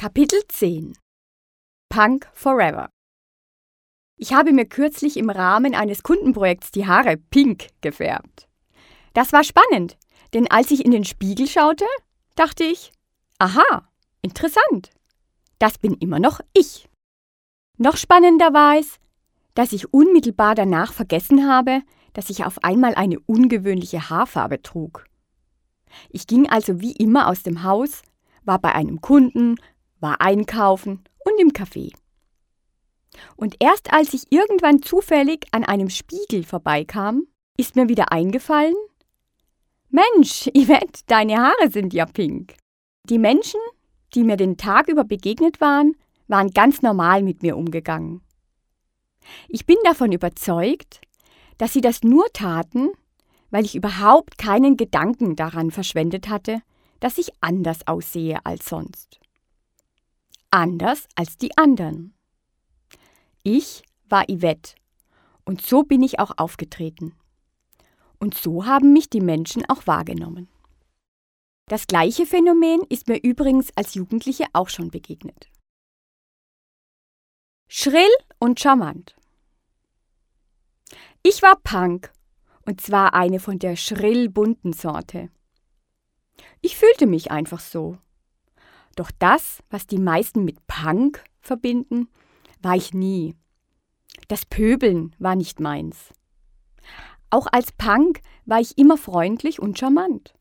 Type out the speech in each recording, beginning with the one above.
Kapitel 10 Punk Forever Ich habe mir kürzlich im Rahmen eines Kundenprojekts die Haare pink gefärbt. Das war spannend, denn als ich in den Spiegel schaute, dachte ich, aha, interessant. Das bin immer noch ich. Noch spannender war es, dass ich unmittelbar danach vergessen habe, dass ich auf einmal eine ungewöhnliche Haarfarbe trug. Ich ging also wie immer aus dem Haus, war bei einem Kunden, war einkaufen und im Café. Und erst als ich irgendwann zufällig an einem Spiegel vorbeikam, ist mir wieder eingefallen, Mensch, Yvette, deine Haare sind ja pink. Die Menschen, die mir den Tag über begegnet waren, waren ganz normal mit mir umgegangen. Ich bin davon überzeugt, dass sie das nur taten, weil ich überhaupt keinen Gedanken daran verschwendet hatte, dass ich anders aussehe als sonst anders als die anderen. Ich war Yvette und so bin ich auch aufgetreten. Und so haben mich die Menschen auch wahrgenommen. Das gleiche Phänomen ist mir übrigens als Jugendliche auch schon begegnet. Schrill und charmant. Ich war Punk, und zwar eine von der schrill bunten Sorte. Ich fühlte mich einfach so. Doch das, was die meisten mit Punk verbinden, war ich nie. Das Pöbeln war nicht meins. Auch als Punk war ich immer freundlich und charmant.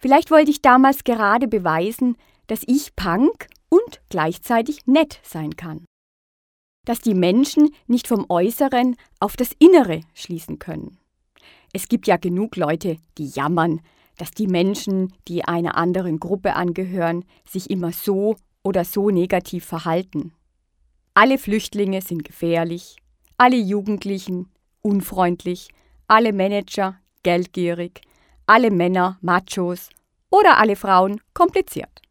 Vielleicht wollte ich damals gerade beweisen, dass ich Punk und gleichzeitig nett sein kann. Dass die Menschen nicht vom Äußeren auf das Innere schließen können. Es gibt ja genug Leute, die jammern, dass die Menschen, die einer anderen Gruppe angehören, sich immer so oder so negativ verhalten. Alle Flüchtlinge sind gefährlich, alle Jugendlichen unfreundlich, alle Manager geldgierig, alle Männer Machos oder alle Frauen kompliziert.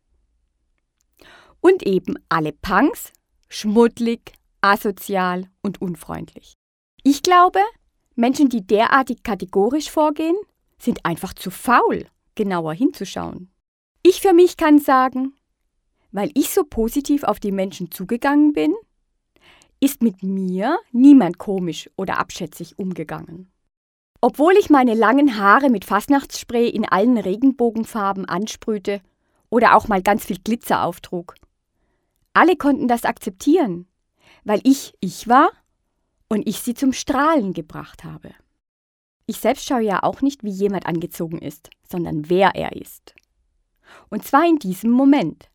Und eben alle Punks schmuddlig, asozial und unfreundlich. Ich glaube, Menschen, die derartig kategorisch vorgehen, sind einfach zu faul, genauer hinzuschauen. Ich für mich kann sagen, weil ich so positiv auf die Menschen zugegangen bin, ist mit mir niemand komisch oder abschätzig umgegangen. Obwohl ich meine langen Haare mit Fastnachtsspray in allen Regenbogenfarben ansprühte oder auch mal ganz viel Glitzer auftrug. Alle konnten das akzeptieren, weil ich ich war und ich sie zum Strahlen gebracht habe. Ich selbst schaue ja auch nicht, wie jemand angezogen ist, sondern wer er ist. Und zwar in diesem Moment.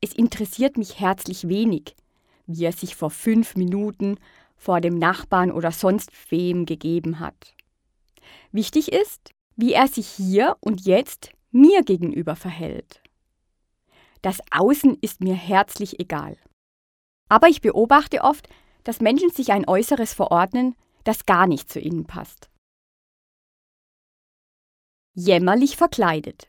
Es interessiert mich herzlich wenig, wie er sich vor fünf Minuten vor dem Nachbarn oder sonst wem gegeben hat. Wichtig ist, wie er sich hier und jetzt mir gegenüber verhält. Das Außen ist mir herzlich egal. Aber ich beobachte oft, dass Menschen sich ein Äußeres verordnen, das gar nicht zu ihnen passt. Jämmerlich verkleidet.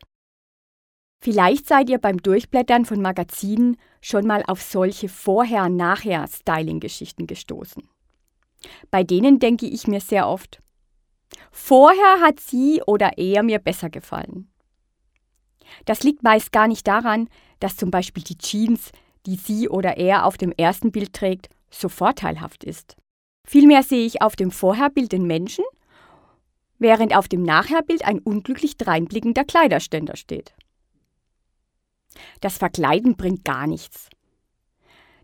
Vielleicht seid ihr beim Durchblättern von Magazinen schon mal auf solche Vorher-Nachher-Styling-Geschichten gestoßen. Bei denen denke ich mir sehr oft, vorher hat sie oder er mir besser gefallen. Das liegt meist gar nicht daran, dass zum Beispiel die Jeans, die sie oder er auf dem ersten Bild trägt, so vorteilhaft ist. Vielmehr sehe ich auf dem Vorherbild den Menschen, während auf dem Nachherbild ein unglücklich dreinblickender Kleiderständer steht. Das Verkleiden bringt gar nichts.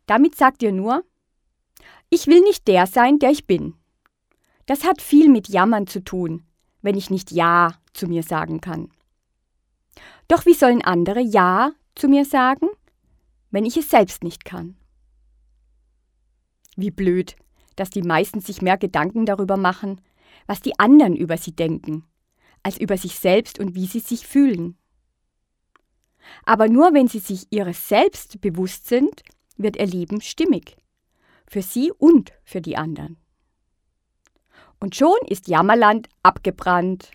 Damit sagt ihr nur, ich will nicht der sein, der ich bin. Das hat viel mit Jammern zu tun, wenn ich nicht Ja zu mir sagen kann. Doch wie sollen andere Ja zu mir sagen, wenn ich es selbst nicht kann? Wie blöd, dass die meisten sich mehr Gedanken darüber machen, was die anderen über sie denken, als über sich selbst und wie sie sich fühlen. Aber nur wenn sie sich ihres Selbst bewusst sind, wird ihr Leben stimmig. Für sie und für die anderen. Und schon ist Jammerland abgebrannt.